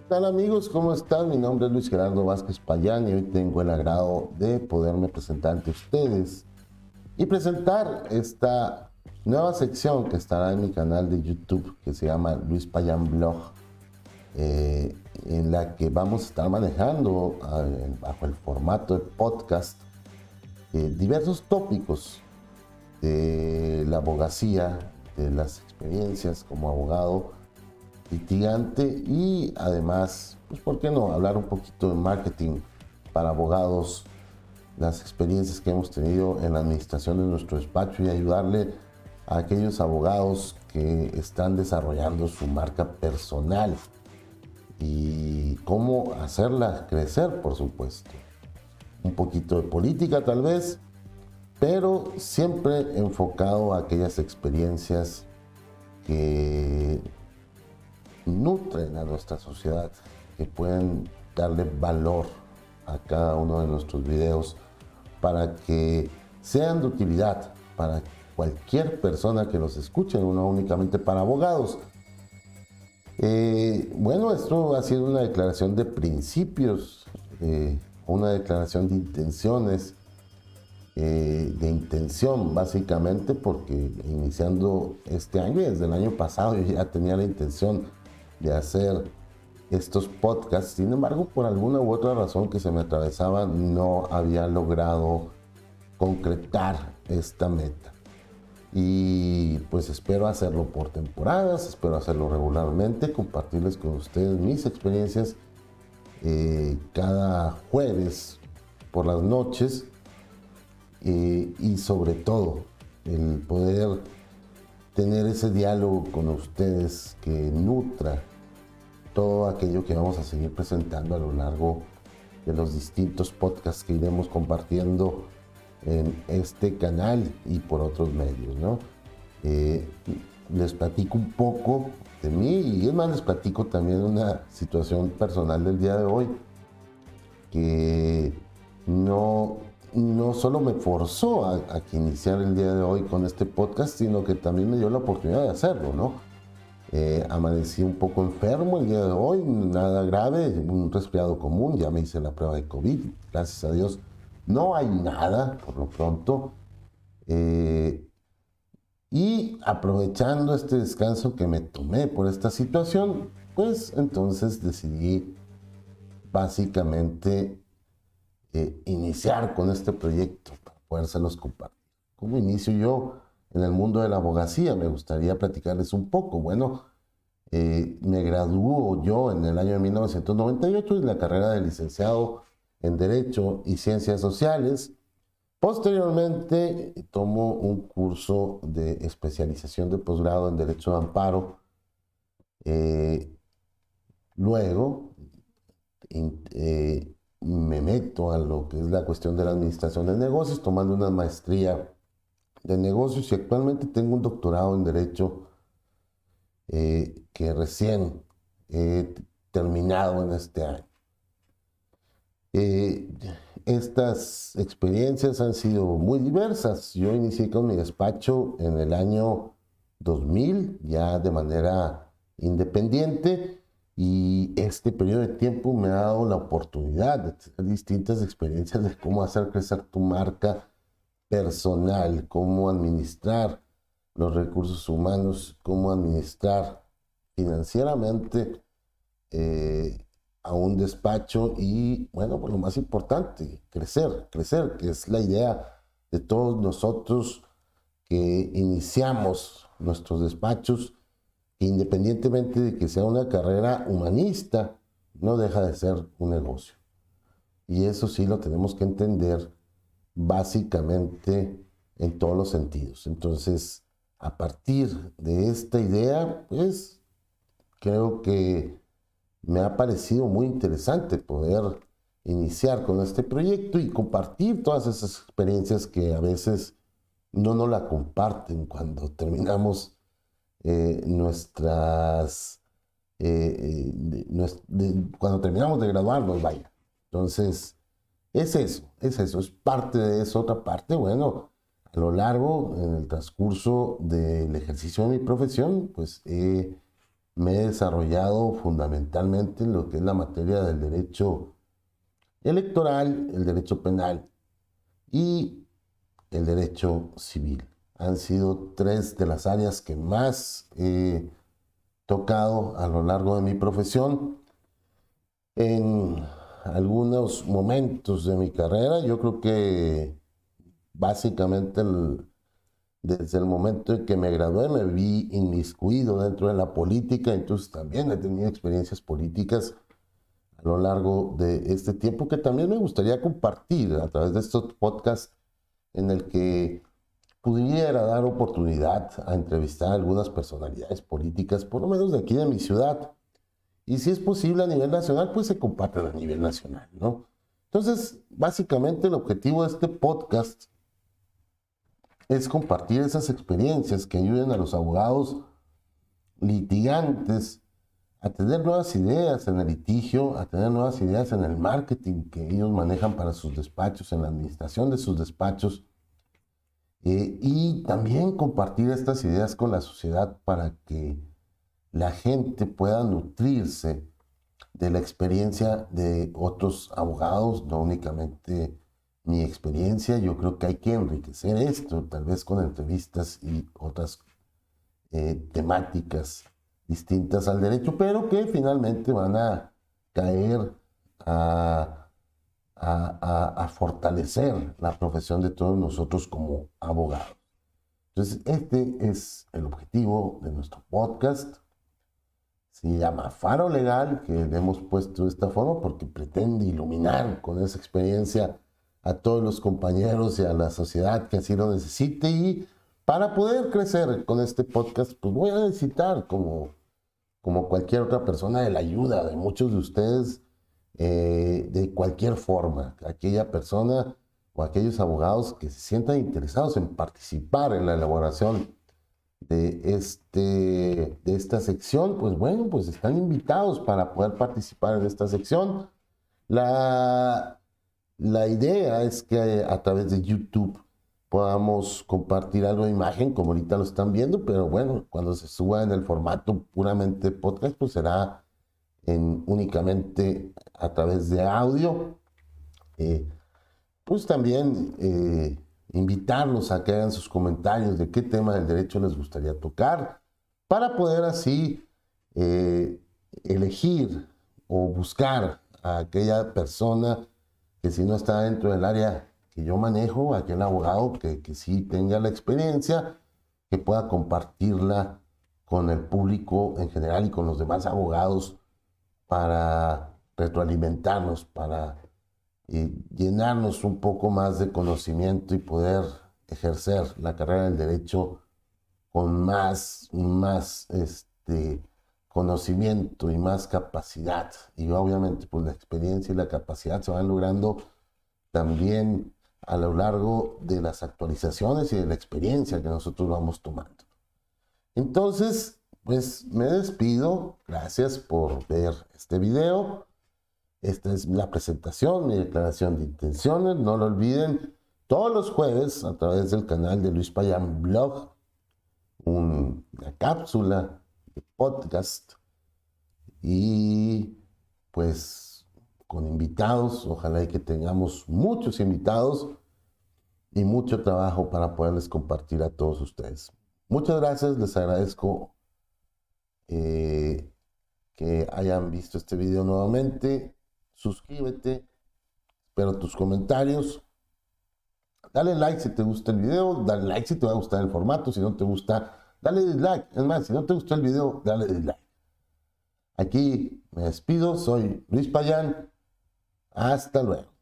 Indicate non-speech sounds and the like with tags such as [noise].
tal amigos? ¿Cómo están? Mi nombre es Luis Gerardo Vázquez Payán y hoy tengo el agrado de poderme presentar ante ustedes y presentar esta nueva sección que estará en mi canal de YouTube que se llama Luis Payán Blog, eh, en la que vamos a estar manejando bajo el formato de podcast eh, diversos tópicos de la abogacía, de las experiencias como abogado litigante y además, pues, ¿por qué no? Hablar un poquito de marketing para abogados, las experiencias que hemos tenido en la administración de nuestro despacho y ayudarle a aquellos abogados que están desarrollando su marca personal y cómo hacerla crecer, por supuesto. Un poquito de política tal vez, pero siempre enfocado a aquellas experiencias que nutren a nuestra sociedad, que pueden darle valor a cada uno de nuestros videos para que sean de utilidad para cualquier persona que los escuche, no únicamente para abogados. Eh, bueno, esto ha sido una declaración de principios, eh, una declaración de intenciones, eh, de intención básicamente, porque iniciando este año y desde el año pasado yo ya tenía la intención de hacer estos podcasts. Sin embargo, por alguna u otra razón que se me atravesaba, no había logrado concretar esta meta. Y pues espero hacerlo por temporadas, espero hacerlo regularmente, compartirles con ustedes mis experiencias eh, cada jueves por las noches eh, y sobre todo el poder tener ese diálogo con ustedes que nutra todo aquello que vamos a seguir presentando a lo largo de los distintos podcasts que iremos compartiendo en este canal y por otros medios. ¿no? Eh, les platico un poco de mí y es más, les platico también una situación personal del día de hoy que no, no solo me forzó a, iniciar el día de hoy con este podcast, sino que también me dio la oportunidad de hacerlo, ¿no? Eh, amanecí un poco enfermo el día de hoy, nada grave, un resfriado común, ya me hice la prueba de COVID, gracias a Dios no hay nada por lo pronto. Eh, y aprovechando este descanso que me tomé por esta situación, pues entonces decidí básicamente eh, iniciar con este proyecto para podérselos compartir. ¿Cómo inicio yo? En el mundo de la abogacía. Me gustaría platicarles un poco. Bueno, eh, me graduó yo en el año de 1998 en la carrera de licenciado en Derecho y Ciencias Sociales. Posteriormente tomo un curso de especialización de posgrado en Derecho de Amparo. Eh, luego eh, me meto a lo que es la cuestión de la administración de negocios, tomando una maestría de negocios y actualmente tengo un doctorado en Derecho eh, que recién he terminado en este año. Eh, estas experiencias han sido muy diversas. Yo inicié con mi despacho en el año 2000, ya de manera independiente, y este periodo de tiempo me ha dado la oportunidad de tener distintas experiencias de cómo hacer crecer tu marca personal, cómo administrar los recursos humanos, cómo administrar financieramente eh, a un despacho y, bueno, pues lo más importante, crecer, crecer, que es la idea de todos nosotros que iniciamos nuestros despachos, independientemente de que sea una carrera humanista, no deja de ser un negocio. Y eso sí lo tenemos que entender básicamente en todos los sentidos. Entonces, a partir de esta idea, pues creo que me ha parecido muy interesante poder iniciar con este proyecto y compartir todas esas experiencias que a veces no nos la comparten cuando [laughs] terminamos eh, nuestras, eh, eh, cuando terminamos de graduarnos, vaya. Entonces, es eso, es eso, es parte de eso. Otra parte, bueno, a lo largo, en el transcurso del ejercicio de mi profesión, pues me he desarrollado fundamentalmente en lo que es la materia del derecho electoral, el derecho penal y el derecho civil. Han sido tres de las áreas que más he tocado a lo largo de mi profesión. En algunos momentos de mi carrera, yo creo que básicamente desde el momento en que me gradué me vi inmiscuido dentro de la política, entonces también he tenido experiencias políticas a lo largo de este tiempo que también me gustaría compartir a través de estos podcasts en el que pudiera dar oportunidad a entrevistar a algunas personalidades políticas, por lo menos de aquí de mi ciudad. Y si es posible a nivel nacional, pues se compartan a nivel nacional, ¿no? Entonces, básicamente el objetivo de este podcast es compartir esas experiencias que ayuden a los abogados litigantes a tener nuevas ideas en el litigio, a tener nuevas ideas en el marketing que ellos manejan para sus despachos, en la administración de sus despachos, eh, y también compartir estas ideas con la sociedad para que la gente pueda nutrirse de la experiencia de otros abogados, no únicamente mi experiencia, yo creo que hay que enriquecer esto, tal vez con entrevistas y otras eh, temáticas distintas al derecho, pero que finalmente van a caer a, a, fortalecer la profesión de todos nosotros como abogados. Entonces, este es el objetivo de nuestro podcast. Se llama Faro Legal, que le hemos puesto de esta forma porque pretende iluminar con esa experiencia a todos los compañeros y a la sociedad que así lo necesite. Y para poder crecer con este podcast, pues voy a necesitar, como, como cualquier otra persona, de la ayuda de muchos de ustedes eh, de cualquier forma. Aquella persona o aquellos abogados que se sientan interesados en participar en la elaboración de, este, de esta sección, pues bueno, pues están invitados para poder participar en esta sección. La, la idea es que a través de YouTube podamos compartir algo de imagen, como ahorita lo están viendo, pero bueno, cuando se suba en el formato puramente podcast, pues será en, únicamente a través de audio. Eh, pues también eh, invitarlos a que hagan sus comentarios de qué tema del derecho les gustaría tocar, para poder así eh, elegir o buscar a aquella persona que si no está dentro del área que yo manejo, aquel abogado que, que sí tenga la experiencia, que pueda compartirla con el público en general y con los demás abogados para retroalimentarnos, para eh, llenarnos un poco más de conocimiento y poder ejercer la carrera del derecho con más, más este, conocimiento y más capacidad. Y obviamente pues la experiencia y la capacidad se van logrando también a lo largo de las actualizaciones y de la experiencia que nosotros vamos tomando. Entonces, pues me despido. Gracias por ver este video. Esta es la presentación, mi declaración de intenciones. No lo olviden, todos los jueves a través del canal de Luis Payán Blog, una cápsula podcast y pues con invitados, ojalá que tengamos muchos invitados y mucho trabajo para poderles compartir a todos ustedes. Muchas gracias, les agradezco eh, que hayan visto este video nuevamente. Suscríbete, espero tus comentarios. Dale like si te gusta el video, dale like si te va a gustar el formato, si no te gusta dale dislike. Es más, si no te gustó el video, dale dislike. Aquí me despido, soy Luis Payán. Hasta luego.